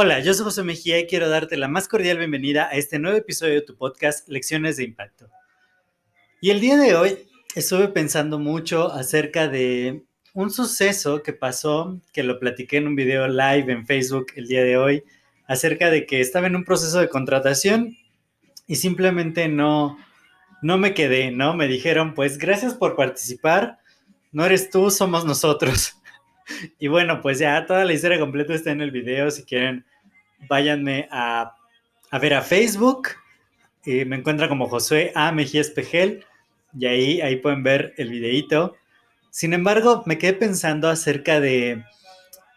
Hola, yo soy José Mejía y quiero darte la más cordial bienvenida a este nuevo episodio de tu podcast Lecciones de Impacto. Y el día de hoy estuve pensando mucho acerca de un suceso que pasó, que lo platiqué en un video live en Facebook el día de hoy, acerca de que estaba en un proceso de contratación y simplemente no, no me quedé, ¿no? Me dijeron, pues gracias por participar, no eres tú, somos nosotros. Y bueno, pues ya toda la historia completa está en el video. Si quieren, váyanme a, ver a Facebook. y me encuentra como Josué A. Mejía Espejel. Y ahí, ahí pueden ver el videito. Sin embargo, me quedé pensando acerca de,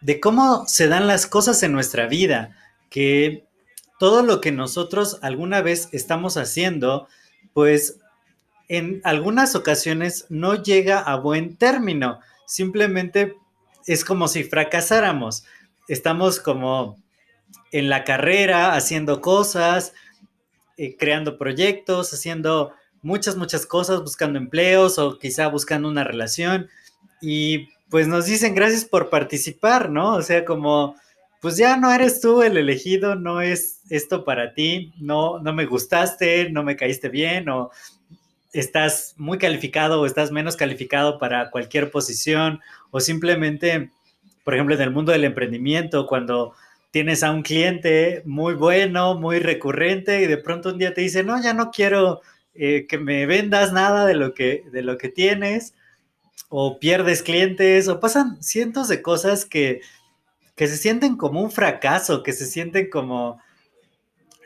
de cómo se dan las cosas en nuestra vida. Que todo lo que nosotros alguna vez estamos haciendo, pues en algunas ocasiones no llega a buen término. Simplemente es como si fracasáramos. Estamos como en la carrera haciendo cosas, eh, creando proyectos, haciendo muchas, muchas cosas, buscando empleos o quizá buscando una relación. Y pues nos dicen gracias por participar, ¿no? O sea, como, pues ya no eres tú el elegido, no es esto para ti, no, no me gustaste, no me caíste bien o estás muy calificado o estás menos calificado para cualquier posición o simplemente, por ejemplo, en el mundo del emprendimiento, cuando tienes a un cliente muy bueno, muy recurrente y de pronto un día te dice, no, ya no quiero eh, que me vendas nada de lo que, de lo que tienes o pierdes clientes o pasan cientos de cosas que, que se sienten como un fracaso, que se sienten como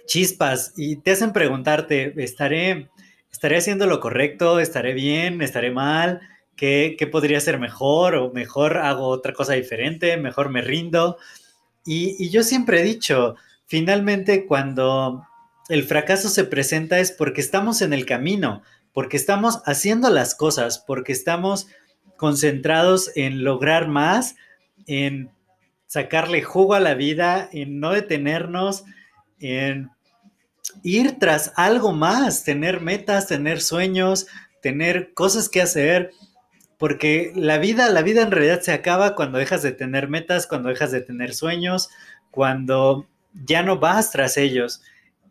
chispas y te hacen preguntarte, ¿estaré ¿estaré haciendo lo correcto? ¿Estaré bien? ¿Estaré mal? ¿Qué, podría ser mejor? ¿O mejor hago otra cosa diferente? ¿Mejor me rindo? Y, y yo siempre he dicho, finalmente cuando el fracaso se presenta es porque estamos en el camino, porque estamos haciendo las cosas, porque estamos concentrados en lograr más, en sacarle jugo a la vida, en no detenernos, en ir tras algo más, tener metas, tener sueños, tener cosas que hacer, porque la vida, la vida en realidad se acaba cuando dejas de tener metas, cuando dejas de tener sueños, cuando ya no vas tras ellos.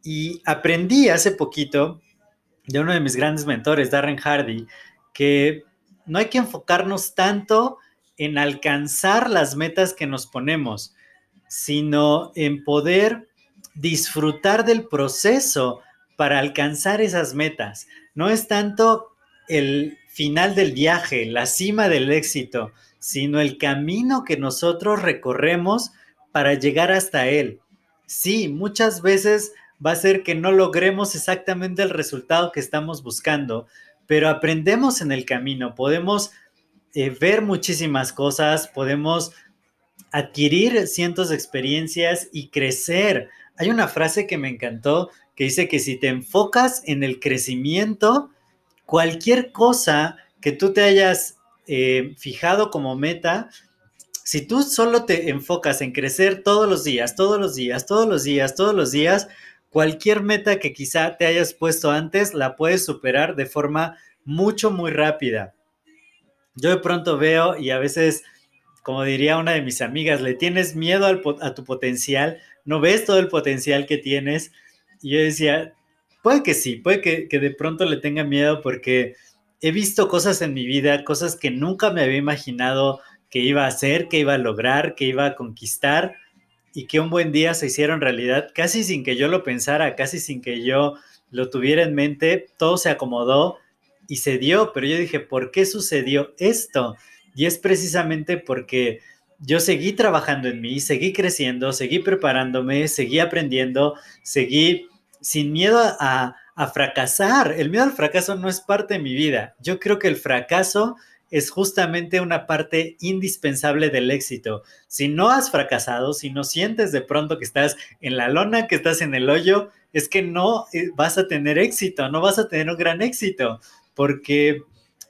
Y aprendí hace poquito de uno de mis grandes mentores, Darren Hardy, que no hay que enfocarnos tanto en alcanzar las metas que nos ponemos, sino en poder disfrutar del proceso para alcanzar esas metas. No es tanto el final del viaje, la cima del éxito, sino el camino que nosotros recorremos para llegar hasta él. Sí, muchas veces va a ser que no logremos exactamente el resultado que estamos buscando, pero aprendemos en el camino, podemos eh, ver muchísimas cosas, podemos adquirir cientos de experiencias y crecer hay una frase que me encantó que dice que si te enfocas en el crecimiento, cualquier cosa que tú te hayas eh, fijado como meta, si tú solo te enfocas en crecer todos los días, todos los días, todos los días, todos los días, cualquier meta que quizá te hayas puesto antes la puedes superar de forma mucho, muy rápida. Yo de pronto veo y a veces, como diría una de mis amigas, le tienes miedo a tu potencial no ves todo el potencial que tienes. Y yo decía, puede que sí, puede que, de pronto le tenga miedo porque he visto cosas en mi vida, cosas que nunca me había imaginado que iba a hacer, que iba a lograr, que iba a conquistar y que un buen día se hicieron realidad casi sin que yo lo pensara, casi sin que yo lo tuviera en mente, todo se acomodó y se dio, pero yo dije, ¿por qué sucedió esto? Y es precisamente porque yo seguí trabajando en mí, seguí creciendo, seguí preparándome, seguí aprendiendo, seguí sin miedo a, fracasar. El miedo al fracaso no es parte de mi vida. Yo creo que el fracaso es justamente una parte indispensable del éxito. Si no has fracasado, si no sientes de pronto que estás en la lona, que estás en el hoyo, es que no eh, vas a tener éxito, no vas a tener un gran éxito, porque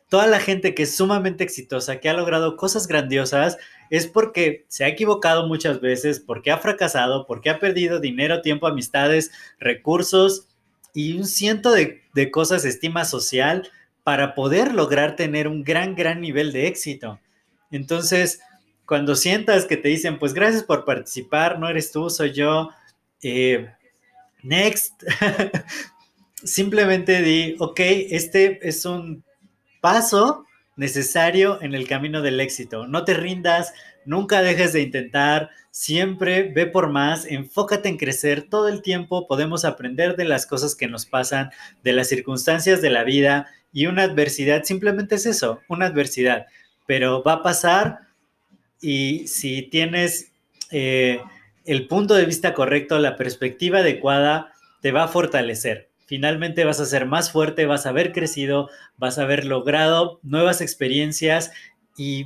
toda la gente que es sumamente exitosa, que ha logrado cosas grandiosas, es porque se ha equivocado muchas veces, porque ha fracasado, porque ha perdido dinero, tiempo, amistades, recursos y un ciento de, de cosas, estima social, para poder lograr tener un gran, gran nivel de éxito. Entonces, cuando sientas que te dicen, pues gracias por participar, no eres tú, soy yo, eh, next, simplemente di, ok, este es un paso necesario en el camino del éxito. No te rindas, nunca dejes de intentar, siempre ve por más, enfócate en crecer todo el tiempo, podemos aprender de las cosas que nos pasan, de las circunstancias de la vida y una adversidad simplemente es eso, una adversidad, pero va a pasar y si tienes eh, el punto de vista correcto, la perspectiva adecuada, te va a fortalecer. Finalmente vas a ser más fuerte, vas a haber crecido, vas a haber logrado nuevas experiencias y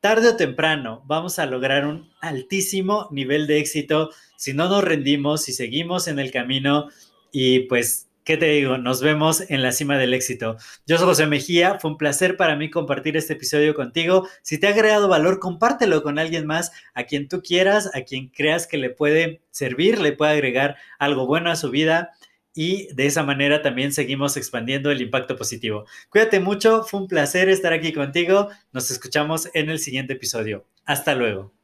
tarde o temprano vamos a lograr un altísimo nivel de éxito si no nos rendimos, si seguimos en el camino y pues ¿Qué te digo? Nos vemos en la cima del éxito. Yo soy José Mejía, fue un placer para mí compartir este episodio contigo. Si te ha agregado valor, compártelo con alguien más, a quien tú quieras, a quien creas que le puede servir, le puede agregar algo bueno a su vida y de esa manera también seguimos expandiendo el impacto positivo. Cuídate mucho, fue un placer estar aquí contigo. Nos escuchamos en el siguiente episodio. Hasta luego.